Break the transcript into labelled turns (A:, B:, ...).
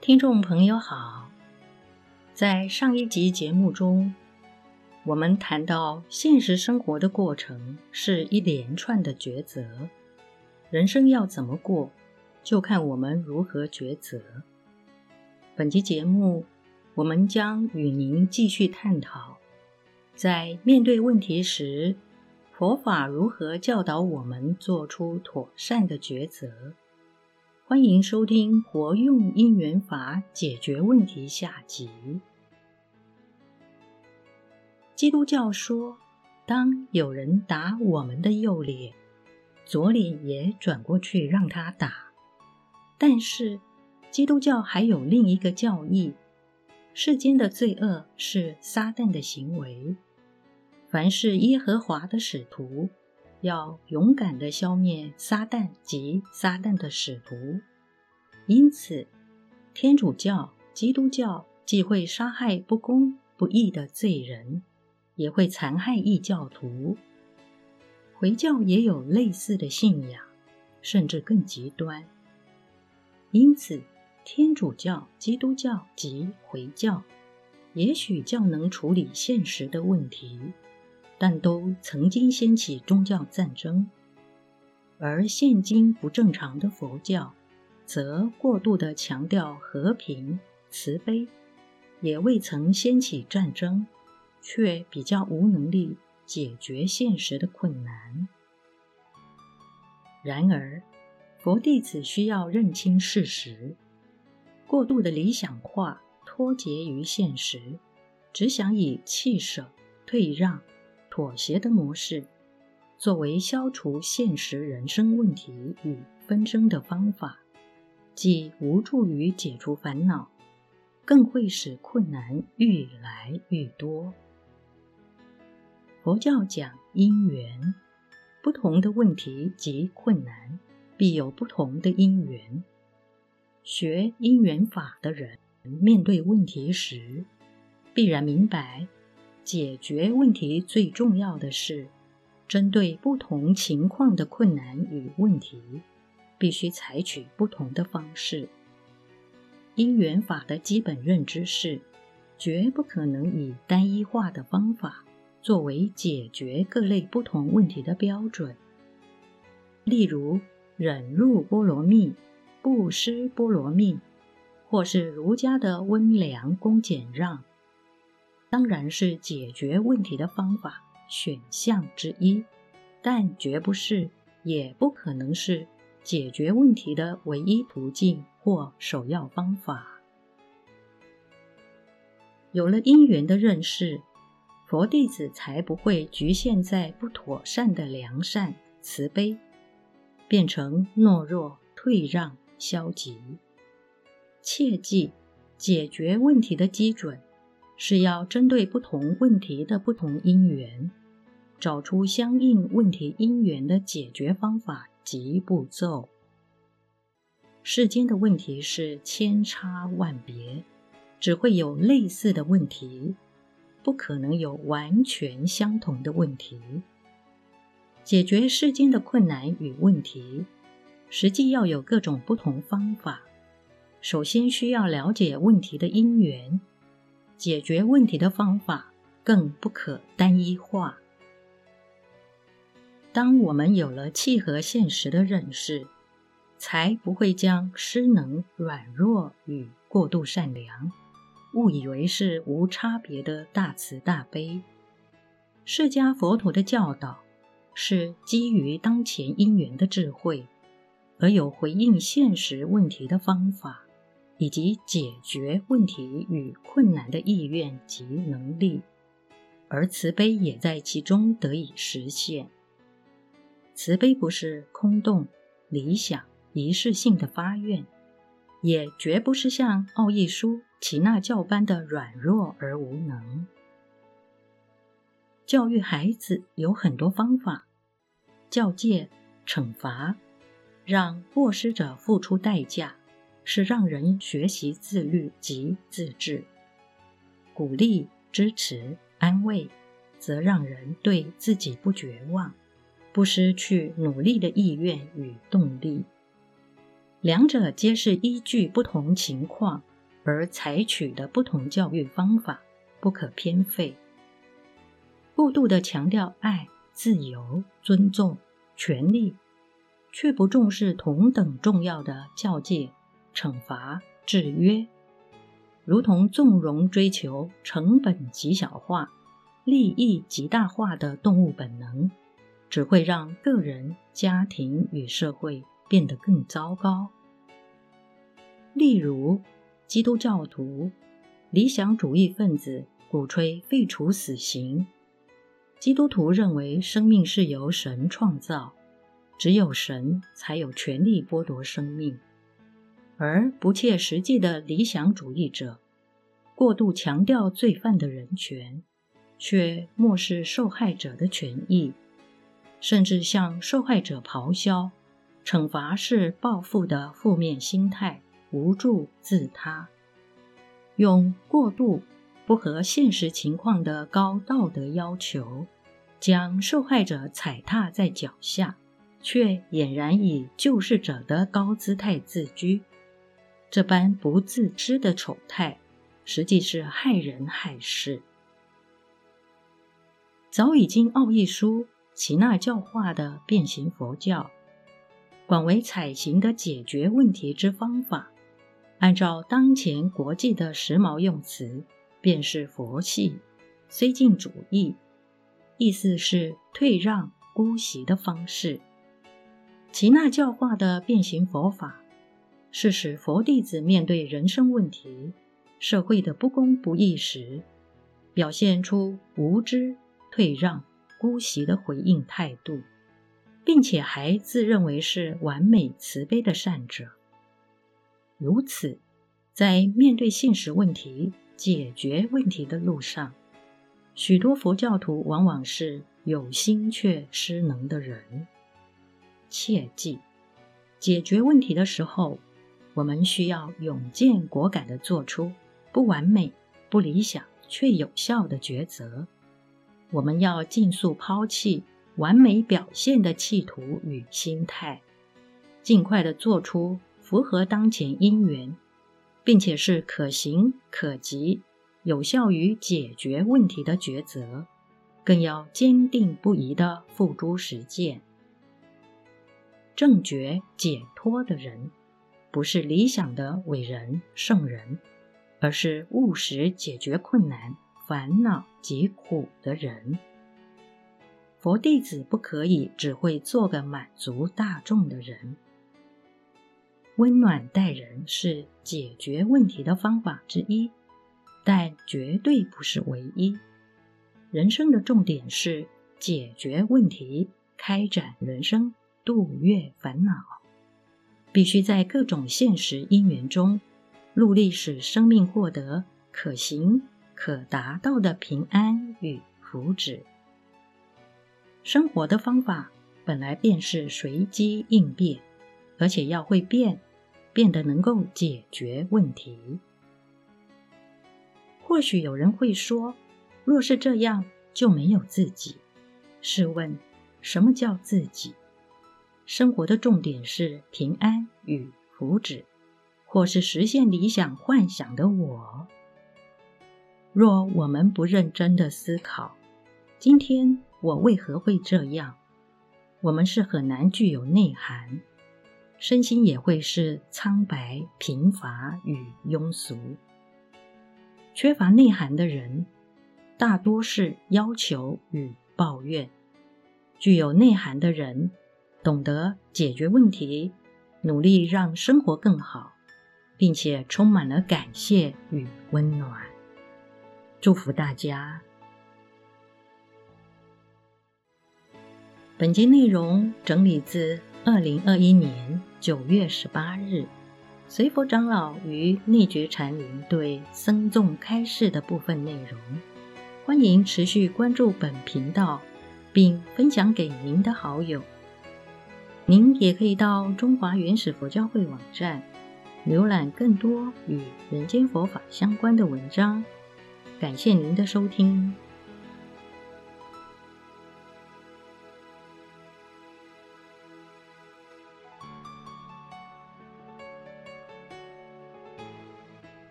A: 听众朋友好，在上一集节目中，我们谈到现实生活的过程是一连串的抉择，人生要怎么过，就看我们如何抉择。本集节目，我们将与您继续探讨，在面对问题时，佛法如何教导我们做出妥善的抉择。欢迎收听《活用因缘法解决问题》下集。基督教说，当有人打我们的右脸，左脸也转过去让他打。但是，基督教还有另一个教义：世间的罪恶是撒旦的行为，凡是耶和华的使徒。要勇敢地消灭撒旦及撒旦的使徒。因此，天主教、基督教既会杀害不公不义的罪人，也会残害异教徒。回教也有类似的信仰，甚至更极端。因此，天主教、基督教及回教，也许较能处理现实的问题。但都曾经掀起宗教战争，而现今不正常的佛教，则过度地强调和平、慈悲，也未曾掀起战争，却比较无能力解决现实的困难。然而，佛弟子需要认清事实：过度的理想化、脱节于现实，只想以弃舍、退让。妥协的模式，作为消除现实人生问题与纷争的方法，既无助于解除烦恼，更会使困难愈来愈多。佛教讲因缘，不同的问题及困难，必有不同的因缘。学因缘法的人，面对问题时，必然明白。解决问题最重要的是，针对不同情况的困难与问题，必须采取不同的方式。因缘法的基本认知是，绝不可能以单一化的方法作为解决各类不同问题的标准。例如，忍辱波罗蜜、布施波罗蜜，或是儒家的温良恭俭让。当然是解决问题的方法选项之一，但绝不是，也不可能是解决问题的唯一途径或首要方法。有了因缘的认识，佛弟子才不会局限在不妥善的良善慈悲，变成懦弱退让消极。切记，解决问题的基准。是要针对不同问题的不同因缘，找出相应问题因缘的解决方法及步骤。世间的问题是千差万别，只会有类似的问题，不可能有完全相同的问题。解决世间的困难与问题，实际要有各种不同方法。首先需要了解问题的因缘。解决问题的方法更不可单一化。当我们有了契合现实的认识，才不会将失能、软弱与过度善良误以为是无差别的大慈大悲。释迦佛陀的教导是基于当前因缘的智慧，而有回应现实问题的方法。以及解决问题与困难的意愿及能力，而慈悲也在其中得以实现。慈悲不是空洞、理想、仪式性的发愿，也绝不是像奥义书、耆那教般的软弱而无能。教育孩子有很多方法，教诫、惩罚，让过失者付出代价。是让人学习自律及自治，鼓励、支持、安慰，则让人对自己不绝望，不失去努力的意愿与动力。两者皆是依据不同情况而采取的不同教育方法不可偏废。过度的强调爱、自由、尊重、权利，却不重视同等重要的教诫、惩罚、制约，如同纵容追求成本极小化、利益极大化的动物本能，只会让个人、家庭与社会变得更糟糕。例如，基督教徒、理想主义分子鼓吹废除死刑。基督徒认为生命是由神创造，只有神才有权利剥夺生命；而不切实际的理想主义者过度强调罪犯的人权，却漠视受害者的权益，甚至向受害者咆哮，惩罚是报复的负面心态。无助自他，用过度不合现实情况的高道德要求，将受害者踩踏在脚下，却俨然以救世者的高姿态自居。这般不自知的丑态，实际是害人害事。早已经奥义书耆那教化的变形佛教，广为采行的解决问题之方法。按照当前国际的时髦用词，便是佛系绥靖主义，意思是退让、姑息的方式。耆那教化的变形佛法，是使佛弟子面对人生问题、社会的不公不义时，表现出无知、退让、姑息的回应态度，并且还自认为是完美慈悲的善者。如此，在面对现实问题、解决问题的路上，许多佛教徒往往是有心却失能的人。切记，解决问题的时候，我们需要勇健果敢地做出不完美、不理想却有效的抉择。我们要尽速抛弃完美表现的企图与心态，尽快的做出。符合当前因缘，并且是可行可及、有效于解决问题的抉择，更要坚定不移的付诸实践。正觉解脱的人，不是理想的伟人圣人，而是务实解决困难、烦恼疾苦的人。佛弟子不可以只会做个满足大众的人。温暖待人是解决问题的方法之一，但绝对不是唯一。人生的重点是解决问题、开展人生、度越烦恼。必须在各种现实因缘中，努力使生命获得可行、可达到的平安与福祉。生活的方法本来便是随机应变，而且要会变。变得能够解决问题。或许有人会说，若是这样，就没有自己。试问，什么叫自己？生活的重点是平安与福祉，或是实现理想幻想的我？若我们不认真的思考，今天我为何会这样？我们是很难具有内涵。身心也会是苍白、贫乏与庸俗。缺乏内涵的人，大多是要求与抱怨；具有内涵的人，懂得解决问题，努力让生活更好，并且充满了感谢与温暖。祝福大家！本集内容整理自二零二一年。九月十八日，随佛长老与内觉禅林对僧众开示的部分内容，欢迎持续关注本频道，并分享给您的好友。您也可以到中华原始佛教会网站浏览更多与人间佛法相关的文章。感谢您的收听。